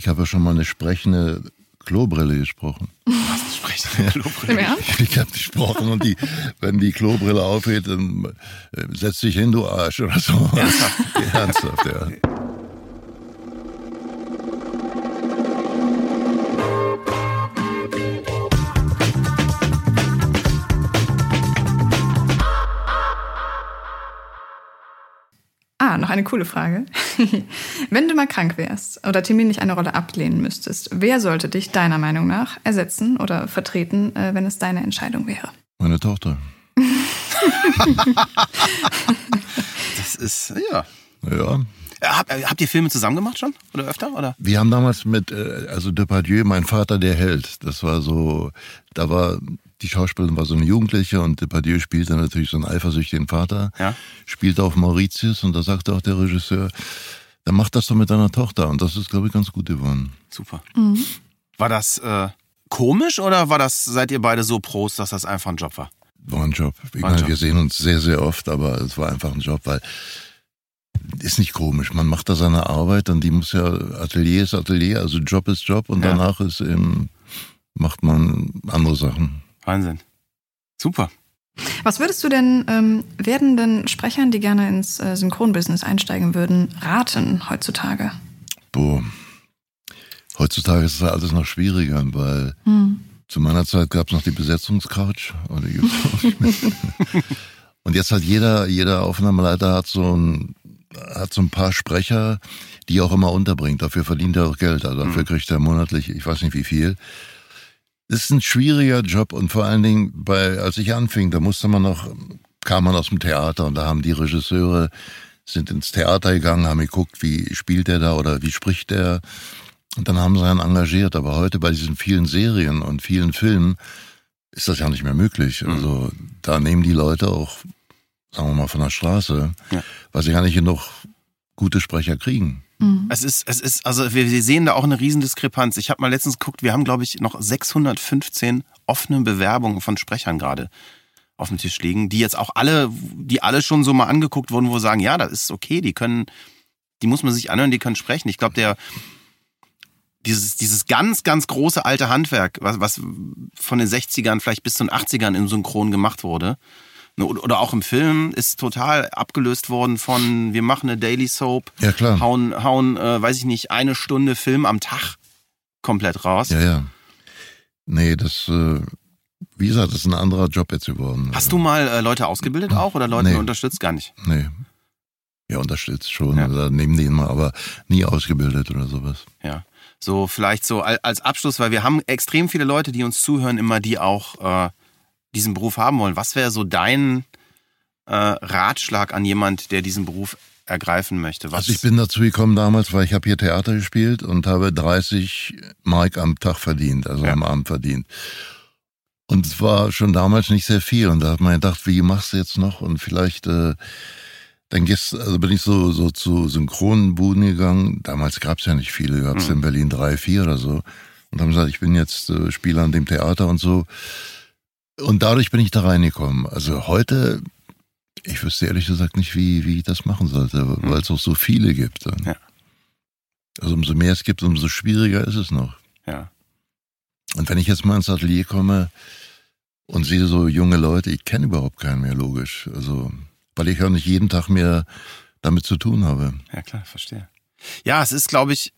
Ich habe ja schon mal eine sprechende Klobrille gesprochen. Was sprechende Klobrille? Ja? Ich habe gesprochen und die, wenn die Klobrille aufgeht, dann äh, setz dich hin, du Arsch oder so. Ernsthaft? Ernsthaft, ja. Ah, noch eine coole Frage. Wenn du mal krank wärst oder terminlich eine Rolle ablehnen müsstest, wer sollte dich deiner Meinung nach ersetzen oder vertreten, äh, wenn es deine Entscheidung wäre? Meine Tochter. Das ist, ja. Ja. Hab, habt ihr Filme zusammen gemacht schon? Oder öfter? Oder? Wir haben damals mit, äh, also Depardieu, mein Vater, der Held. Das war so, da war, die Schauspielerin war so eine Jugendliche und Depardieu spielte natürlich so einen eifersüchtigen Vater. Ja. Spielte auf Mauritius und da sagte auch der Regisseur, dann mach das doch mit deiner Tochter. Und das ist, glaube ich, ganz gut geworden. Super. War das äh, komisch oder war das, seid ihr beide so Pros, dass das einfach ein Job war? War ein Job. Ich War ein meine, Job. wir sehen uns sehr, sehr oft, aber es war einfach ein Job, weil ist nicht komisch. Man macht da seine Arbeit und die muss ja, Atelier ist Atelier, also Job ist Job und Ja. danach ist eben, macht man andere Sachen. Wahnsinn. Super. Was würdest du denn ähm, werdenden Sprechern, die gerne ins äh, Synchronbusiness einsteigen würden, raten heutzutage? Boah. Heutzutage ist das alles noch schwieriger, weil zu meiner Zeit gab es noch die Besetzungscouch. Oder. Und jetzt hat jeder, jeder Aufnahmeleiter hat so ein, hat so ein paar Sprecher, die er auch immer unterbringt. Dafür verdient er auch Geld. Also dafür kriegt er monatlich, ich weiß nicht wie viel. Das ist ein schwieriger Job und vor allen Dingen, bei, als ich anfing, da musste man noch, kam man aus dem Theater und da haben die Regisseure sind ins Theater gegangen, haben geguckt, wie spielt der da oder wie spricht der. Und dann haben sie einen engagiert. Aber heute bei diesen vielen Serien und vielen Filmen ist das ja nicht mehr möglich. Also da nehmen die Leute auch, sagen wir mal, von der Straße, Ja. weil sie gar nicht genug gute Sprecher kriegen. Es ist, es ist, also wir, sehen da auch eine Riesendiskrepanz. Ich habe mal letztens geguckt, wir haben, glaube ich, noch 615 offene Bewerbungen von Sprechern gerade auf dem Tisch liegen, die jetzt auch alle, die alle schon so mal angeguckt wurden, wo sagen, ja, das ist okay, die können, die muss man sich anhören, die können sprechen. Ich glaube, der dieses, dieses ganz, ganz große alte Handwerk, was, was von den 60ern vielleicht bis zu den 80ern im Synchron gemacht wurde, oder oder auch im Film, ist total abgelöst worden von, wir machen eine Daily Soap, Ja, klar. hauen, hauen äh, weiß ich nicht, eine Stunde Film am Tag komplett raus. Ja, ja. Nee, das, äh, wie gesagt, das ist ein anderer Job jetzt geworden. Hast du mal äh, Leute ausgebildet auch oder Leute Nee. unterstützt? Gar nicht. Nee. Ja, unterstützt schon. Ja. Oder nehmen die immer, aber nie ausgebildet oder sowas. Ja. So, vielleicht so al- als Abschluss, weil wir haben extrem viele Leute, die uns zuhören, immer die auch äh, diesen Beruf haben wollen. Was wäre so dein äh, Ratschlag an jemand, der diesen Beruf ergreifen möchte? Was? Also ich bin dazu gekommen damals, weil ich habe hier Theater gespielt und habe 30 Mark am Tag verdient, also Ja. am Abend verdient. Und es war schon damals nicht sehr viel. Und da hat man gedacht, wie machst du jetzt noch? Und vielleicht, äh, dann gehst, also bin ich so, so zu Synchronbuden gegangen. Damals gab es ja nicht viele, gab es in Berlin drei, vier oder so. Und haben gesagt, ich bin jetzt äh, Spieler an dem Theater und so. Und dadurch bin ich da reingekommen. Also heute, ich wüsste ehrlich gesagt nicht, wie, wie ich das machen sollte, weil es auch so viele gibt. Ja. Also umso mehr es gibt, umso schwieriger ist es noch. ja. Und wenn ich jetzt mal ins Atelier komme und sehe so junge Leute, ich kenne überhaupt keinen mehr, logisch. Also, weil ich auch nicht jeden Tag mehr damit zu tun habe. Ja, klar, verstehe. Ja, es ist, glaube ich,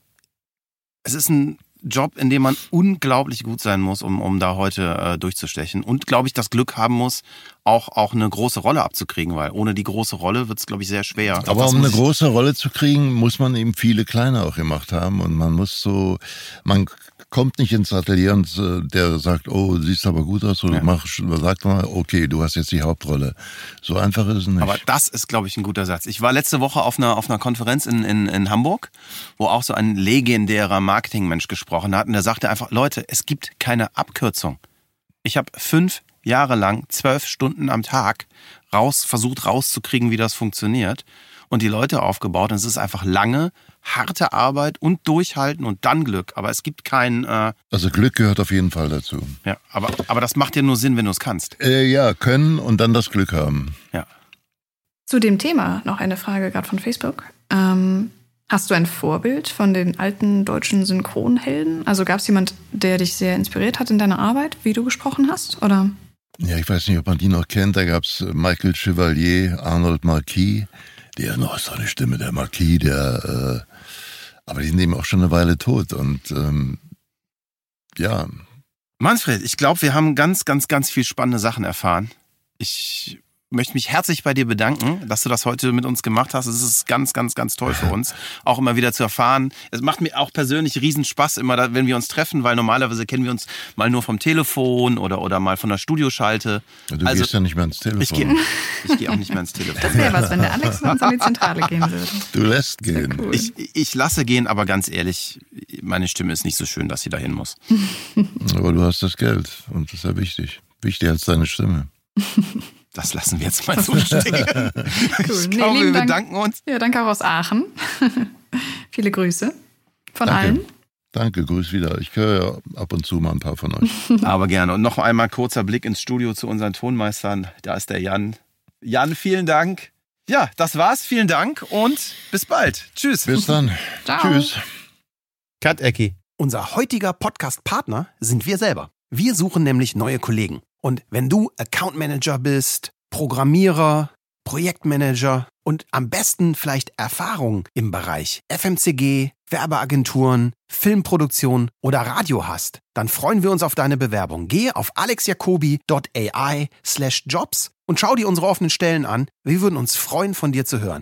es ist ein Job, in dem man unglaublich gut sein muss, um, um da heute äh, durchzustechen. Und, glaube ich, das Glück haben muss, auch, auch eine große Rolle abzukriegen, weil ohne die große Rolle wird es, glaube ich, sehr schwer. Aber das um eine große Rolle zu kriegen, muss man eben viele kleine auch gemacht haben. Und man muss so, man kommt nicht ins Atelier und äh, der sagt, oh, du siehst aber gut aus, oder Ja. mach, sagt mal, okay, du hast jetzt die Hauptrolle. So einfach ist es nicht. Aber das ist, glaube ich, ein guter Satz. Ich war letzte Woche auf einer, auf einer Konferenz in, in, in Hamburg, wo auch so ein legendärer Marketingmensch gesprochen hat. Und der sagte einfach, Leute, es gibt keine Abkürzung. Ich habe fünf Jahre lang, zwölf Stunden am Tag raus, versucht rauszukriegen, wie das funktioniert. Und die Leute aufgebaut. Und es ist einfach lange, harte Arbeit und Durchhalten und dann Glück. Aber es gibt kein, äh, also Glück gehört auf jeden Fall dazu. ja, aber, aber das macht ja nur Sinn, wenn du es kannst. Äh, ja, können und dann das Glück haben. Ja. Zu dem Thema noch eine Frage gerade von Facebook. Ähm, Hast du ein Vorbild von den alten deutschen Synchronhelden? Also gab es jemand, der dich sehr inspiriert hat in deiner Arbeit, wie du gesprochen hast? Oder? Ja, ich weiß nicht, ob man die noch kennt. Da gab es Michael Chevalier, Arnold Marquis, der noch so eine Stimme, der Marquis, der, äh, aber die sind eben auch schon eine Weile tot. Und ähm, ja. Manfred, ich glaube, wir haben ganz, ganz, ganz viel spannende Sachen erfahren. Ich möchte mich herzlich bei dir bedanken, dass du das heute mit uns gemacht hast. Es ist ganz, ganz, ganz toll für uns, auch immer wieder zu erfahren. Es macht mir auch persönlich riesen Spaß, immer, wenn wir uns treffen, weil normalerweise kennen wir uns mal nur vom Telefon oder, oder mal von der Studioschalte. Du also, gehst ja nicht mehr ins Telefon. Ich gehe ich geh auch nicht mehr ins Telefon. Das wäre was, wenn der Alex mit uns an die Zentrale gehen würde. Du lässt gehen. Cool. Ich, ich lasse gehen, aber ganz ehrlich, meine Stimme ist nicht so schön, dass sie dahin muss. aber du hast das Geld und das ist ja wichtig. Wichtiger als deine Stimme. Das lassen wir jetzt mal so stehen. cool. Ich glaube, nee, wir bedanken Dank. uns. Ja, danke auch aus Aachen. Viele Grüße von danke. allen. Danke, grüß wieder. Ich höre ja ab und zu mal ein paar von euch. Aber gerne. Und noch einmal kurzer Blick ins Studio zu unseren Tonmeistern. Da ist der Jan. Jan, vielen Dank. Ja, das war's. Vielen Dank und bis bald. Tschüss. Bis dann. Ciao. Tschüss. Kat Ecki. Unser heutiger Podcast-Partner sind wir selber. Wir suchen nämlich neue Kollegen. Und wenn du Account Manager bist, Programmierer, Projektmanager und am besten vielleicht Erfahrung im Bereich FMCG, Werbeagenturen, Filmproduktion oder Radio hast, dann freuen wir uns auf deine Bewerbung. Gehe auf alexjacobi.ai slash jobs und schau dir unsere offenen Stellen an. Wir würden uns freuen, von dir zu hören.